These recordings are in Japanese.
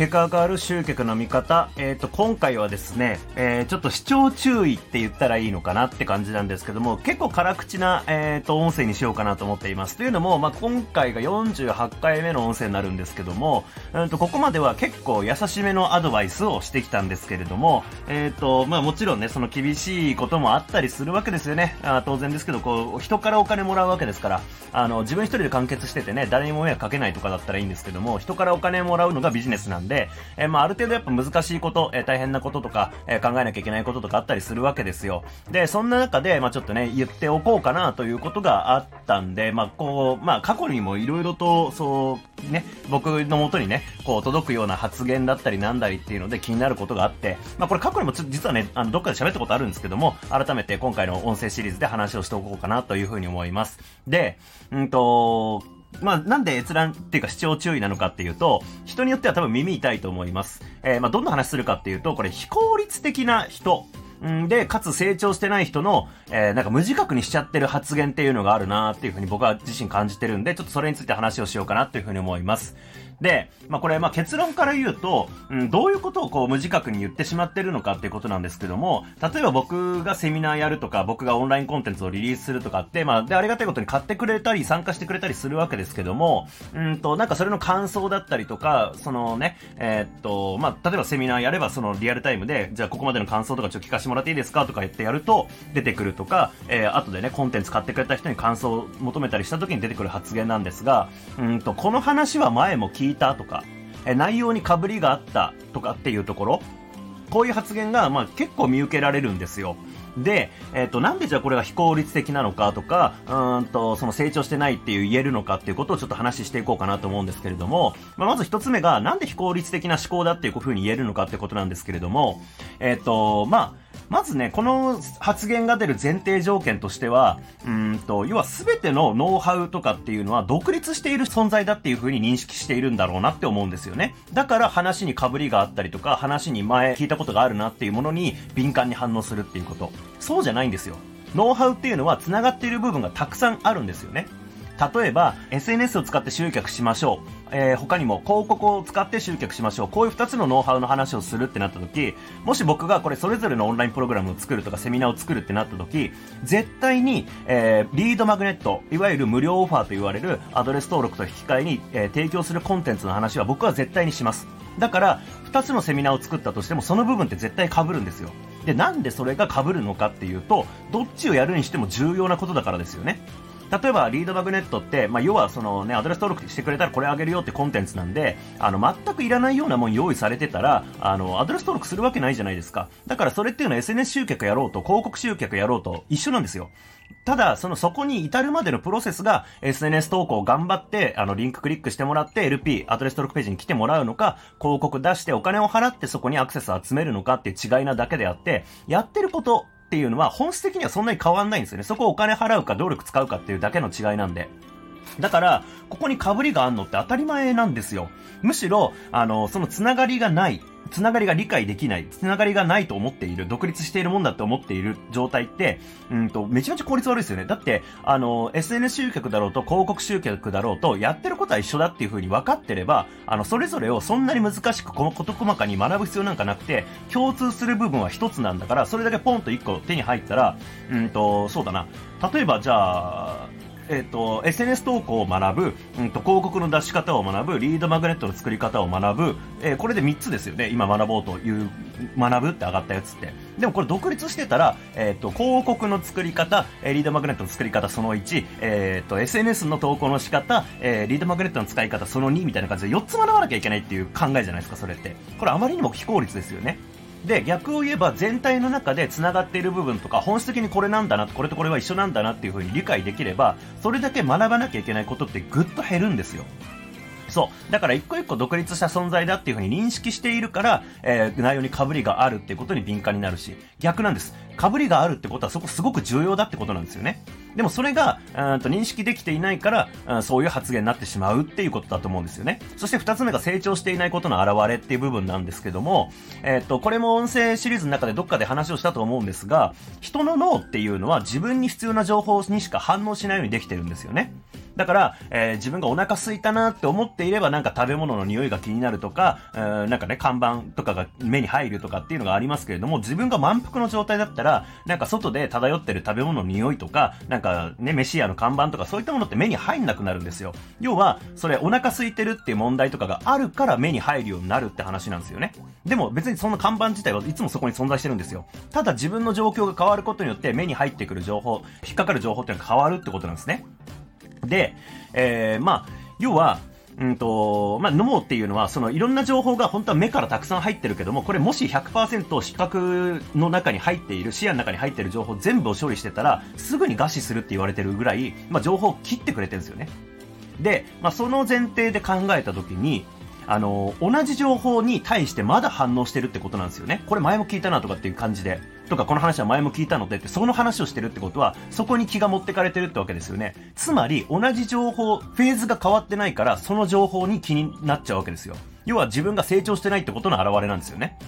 結果が変わる集客の見方。えっ、と、今回はですね、えー、ちょっと視聴注意って言ったらいいのかなって感じなんですけども、結構辛口な、えっ、と、音声にしようかなと思っています。というのも、まあ、今回が48回目の音声になるんですけども、うんと、ここまでは結構優しめのアドバイスをしてきたんですけれども、えっ、と、まあ、もちろんね、その厳しいこともあったりするわけですよね。あ当然ですけど、こう、人からお金もらうわけですから、あの、自分一人で完結しててね、誰にも迷惑かけないとかだったらいいんですけども、人からお金もらうのがビジネスなんで、でえー、まあ、ある程度やっぱ難しいこと、えー、大変なこととか、えー、考えなきゃいけないこととかあったりするわけですよ。で、そんな中で、まあ、ちょっとね、言っておこうかなということがあったんで、まあ、こう、まあ、過去にもいろいろと、そう、ね、僕のもとにね、こう、届くような発言だったりなんだりっていうので気になることがあって、まあ、これ過去にも実はね、あの、どっかで喋ったことあるんですけども、改めて今回の音声シリーズで話をしておこうかなというふうに思います。で、うんと、まあ、なんで閲覧っていうか視聴注意なのかっていうと、人によっては多分耳痛いと思います。えー、まあ、どんな話するかっていうと、これ非効率的な人。んで、かつ成長してない人の、えー、なんか無自覚にしちゃってる発言っていうのがあるなっていうふうに僕は自身感じてるんで、ちょっとそれについて話をしようかなっていうふうに思います。で、まあ、これ、まあ、結論から言うと、うん、どういうことをこう無自覚に言ってしまってるのかっていうことなんですけども、例えば僕がセミナーやるとか、僕がオンラインコンテンツをリリースするとかって、まあ、で、ありがたいことに買ってくれたり、参加してくれたりするわけですけども、うんと、なんかそれの感想だったりとか、そのね、えー、っと、まあ、例えばセミナーやれば、そのリアルタイムで、じゃあここまでの感想とかちょっと聞かせてもらっていいですかとか言ってやると、出てくるとか、えー、後でね、コンテンツ買ってくれた人に感想を求めたりした時に出てくる発言なんですが、うんと、この話は前も聞いいたとか、え内容にかぶりがあったとかっていうところ、こういう発言が、まあ、結構見受けられるんですよ。で、えっ、ー、と、なんでじゃあこれが非効率的なのかとか、うんと、その成長してないっていう言えるのかっていうことをちょっと話していこうかなと思うんですけれども、まあ、まず一つ目が、なんで非効率的な思考だっていうふうに言えるのかってことなんですけれども、えっ、ー、と、まあ、まずね、この発言が出る前提条件としては、うんと、要は全てのノウハウとかっていうのは独立している存在だっていう風に認識しているんだろうなって思うんですよね。だから話に被りがあったりとか、話に前聞いたことがあるなっていうものに敏感に反応するっていうこと。そうじゃないんですよ。ノウハウっていうのは繋がっている部分がたくさんあるんですよね。例えば、SNS を使って集客しましょう。えー、他にも広告を使って集客しましょう。こういう2つのノウハウの話をするってなった時、もし僕がこれそれぞれのオンラインプログラムを作るとかセミナーを作るってなった時、絶対に、えー、リードマグネット、いわゆる無料オファーと言われるアドレス登録と引き換えに、えー、提供するコンテンツの話は僕は絶対にします。だから、2つのセミナーを作ったとしても、その部分って絶対被るんですよ。で、なんでそれが被るのかっていうと、どっちをやるにしても重要なことだからですよね。例えばリードマグネットって、まあ、要はそのね、アドレス登録してくれたらこれあげるよってコンテンツなんで、あの、全くいらないようなもん用意されてたら、あの、アドレス登録するわけないじゃないですか。だからそれっていうのは SNS 集客やろうと、広告集客やろうと一緒なんですよ。ただ、そのそこに至るまでのプロセスが SNS 投稿を頑張って、あの、リンククリックしてもらって LP、アドレス登録ページに来てもらうのか、広告出してお金を払ってそこにアクセスを集めるのかっていう違いなだけであって、やってることっていうのは本質的にはそんなに変わんないんですよね。そこをお金払うか努力使うかっていうだけの違いなんで。だから、ここに被りがあんのって当たり前なんですよ。むしろ、あの、そのつながりがない。つながりが理解できない、つながりがないと思っている、独立しているもんだって思っている状態って、うんと、めちゃめちゃ効率悪いですよね。だって、あの、SNS 集客だろうと広告集客だろうと、やってることは一緒だっていう風に分かってれば、あの、それぞれをそんなに難しく、このこと細かに学ぶ必要なんかなくて、共通する部分は一つなんだから、それだけポンと一個手に入ったら、うんと、そうだな。例えば、じゃあ、えっ、ー、と、SNS 投稿を学ぶ、うんと、広告の出し方を学ぶ、リードマグネットの作り方を学ぶ、えー、これで3つですよね。今学ぼうという、学ぶって上がったやつって。でもこれ独立してたら、えっ、ー、と、広告の作り方、えリードマグネットの作り方その1、えっ、と、SNS の投稿の仕方、えリードマグネットの使い方その2みたいな感じで4つ学ばなきゃいけないっていう考えじゃないですか、それって。これあまりにも非効率ですよね。で、逆を言えば全体の中で繋がっている部分とか、本質的にこれなんだな、これとこれは一緒なんだなっていう風に理解できれば、それだけ学ばなきゃいけないことってぐっと減るんですよ。そう。だから一個一個独立した存在だっていう風に認識しているから、えー、内容に被りがあるっていうことに敏感になるし、逆なんです。被りがあるってことはそこすごく重要だってことなんですよね。でもそれが、うんと認識できていないから、うんそういう発言になってしまうっていうことだと思うんですよね。そして二つ目が成長していないことの表れっていう部分なんですけども、えっ、と、これも音声シリーズの中でどっかで話をしたと思うんですが、人の脳っていうのは自分に必要な情報にしか反応しないようにできてるんですよね。だから、えー自分がお腹空いたなって思っていればなんか食べ物の匂いが気になるとか、えーなんかね、看板とかが目に入るとかっていうのがありますけれども、自分が満腹の状態だったら、なんか外で漂ってる食べ物の匂いとか、なんかかね、飯屋の看板とかそういったものって目に入んなくなるんですよ。要は、それお腹空いてるっていう問題とかがあるから目に入るようになるって話なんですよね。でも別にその看板自体はいつもそこに存在してるんですよ。ただ自分の状況が変わることによって目に入ってくる情報、引っかかる情報っていうのが変わるってことなんですね。で、えー、まあ、要は、うんと、まあ、脳っていうのは、そのいろんな情報が本当は目からたくさん入ってるけども、これもし100%視覚の中に入っている、視野の中に入っている情報全部を処理してたら、すぐに餓死するって言われてるぐらい、まあ、情報を切ってくれてるんですよね。で、まあ、その前提で考えたときに、あの、同じ情報に対してまだ反応してるってことなんですよね。これ前も聞いたなとかっていう感じで。とか、この話は前も聞いたのでって、その話をしてるってことは、そこに気が持ってかれてるってわけですよね。つまり、同じ情報、フェーズが変わってないから、その情報に気になっちゃうわけですよ。要は自分が成長してないってことの表れなんですよね。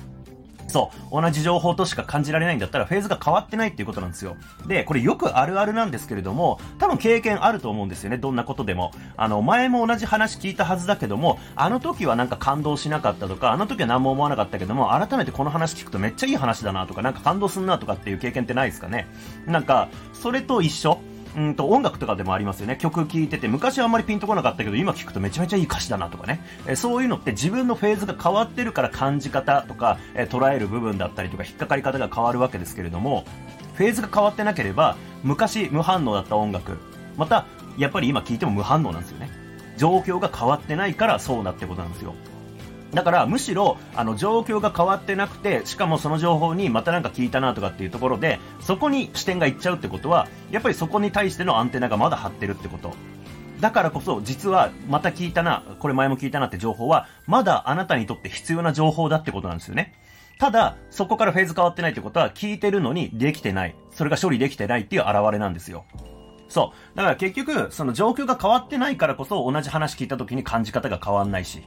そう。同じ情報としか感じられないんだったら、フェーズが変わってないっていうことなんですよ。で、これよくあるあるなんですけれども、多分経験あると思うんですよね。どんなことでも。あの、前も同じ話聞いたはずだけども、あの時はなんか感動しなかったとか、あの時は何も思わなかったけども、改めてこの話聞くとめっちゃいい話だなとか、なんか感動すんなとかっていう経験ってないですかね。なんか、それと一緒。うんと音楽とかでもありますよね。曲聴いてて、昔はあんまりピンとこなかったけど、今聴くとめちゃめちゃいい歌詞だなとかね。えそういうのって自分のフェーズが変わってるから感じ方とか、え捉える部分だったりとか、引っかかり方が変わるわけですけれども、フェーズが変わってなければ、昔無反応だった音楽、また、やっぱり今聴いても無反応なんですよね。状況が変わってないからそうなってことなんですよ。だから、むしろ、あの、状況が変わってなくて、しかもその情報にまたなんか聞いたなとかっていうところで、そこに視点がいっちゃうってことは、やっぱりそこに対してのアンテナがまだ張ってるってこと。だからこそ、実は、また聞いたな、これ前も聞いたなって情報は、まだあなたにとって必要な情報だってことなんですよね。ただ、そこからフェーズ変わってないってことは、聞いてるのにできてない。それが処理できてないっていう現れなんですよ。そう。だから結局、その状況が変わってないからこそ、同じ話聞いた時に感じ方が変わんないし。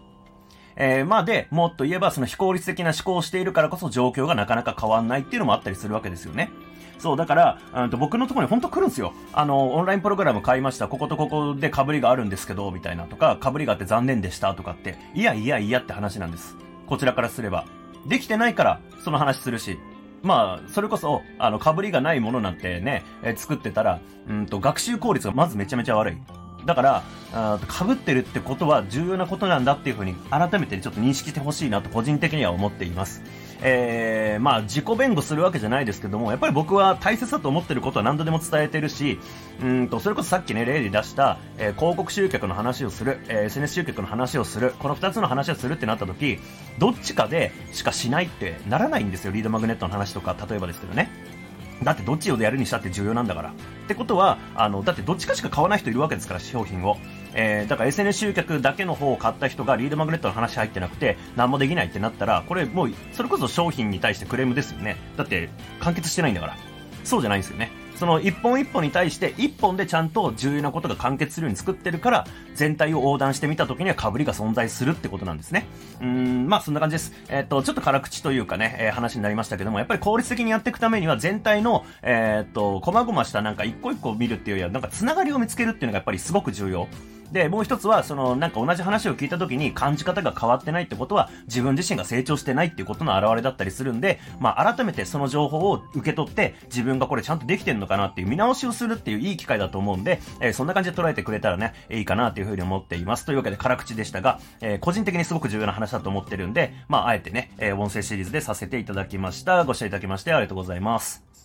えー、まあで、もっと言えばその非効率的な思考をしているからこそ状況がなかなか変わんないっていうのもあったりするわけですよね。そう、だから、うんと僕のところに本当来るんですよ。あの、オンラインプログラム買いました。こことここで被りがあるんですけど、みたいなとか、被りがあって残念でしたとかって、いやいやいやって話なんです。こちらからすれば。できてないから、その話するし。まあ、それこそ、あの、被りがないものなんてね、え作ってたら、うんと、学習効率がまずめちゃめちゃ悪い。だから、あー被ってるってことは重要なことなんだっていうふうに改めてちょっと認識してほしいなと個人的には思っています。えー、まあ自己弁護するわけじゃないですけども、やっぱり僕は大切だと思ってることは何度でも伝えてるし、うんと、それこそさっきね、例で出した、えー広告集客の話をする、えー SNS 集客の話をする、この二つの話をするってなった時、どっちかでしかしないってならないんですよ、リードマグネットの話とか、例えばですけどね。だってどっちをやるにしたって重要なんだから。ってことは、あの、だってどっちかしか買わない人いるわけですから、商品を。えー、だから SNS 集客だけの方を買った人がリードマグネットの話入ってなくて、何もできないってなったら、これもう、それこそ商品に対してクレームですよね。だって、完結してないんだから。そうじゃないんですよね。その一本一本に対して一本でちゃんと重要なことが完結するように作ってるから、全体を横断してみた時には被りが存在するってことなんですね。うん、まあそんな感じです。えっ、と、ちょっと辛口というかね、えー話になりましたけども、やっぱり効率的にやっていくためには全体の、えっ、と、細々したなんか一個一個見るっていうよりは、なんか繋がりを見つけるっていうのがやっぱりすごく重要。で、もう一つは、その、なんか同じ話を聞いた時に感じ方が変わってないってことは、自分自身が成長してないっていうことの表れだったりするんで、まあ、改めてその情報を受け取って、自分がこれちゃんとできてんのかなっていう見直しをするっていういい機会だと思うんで、えーそんな感じで捉えてくれたらね、いいかなというふうに思っています。というわけで、辛口でしたが、えー個人的にすごく重要な話だと思ってるんで、まあ、あえてね、えー音声シリーズでさせていただきました。ご視聴いただきましてありがとうございます。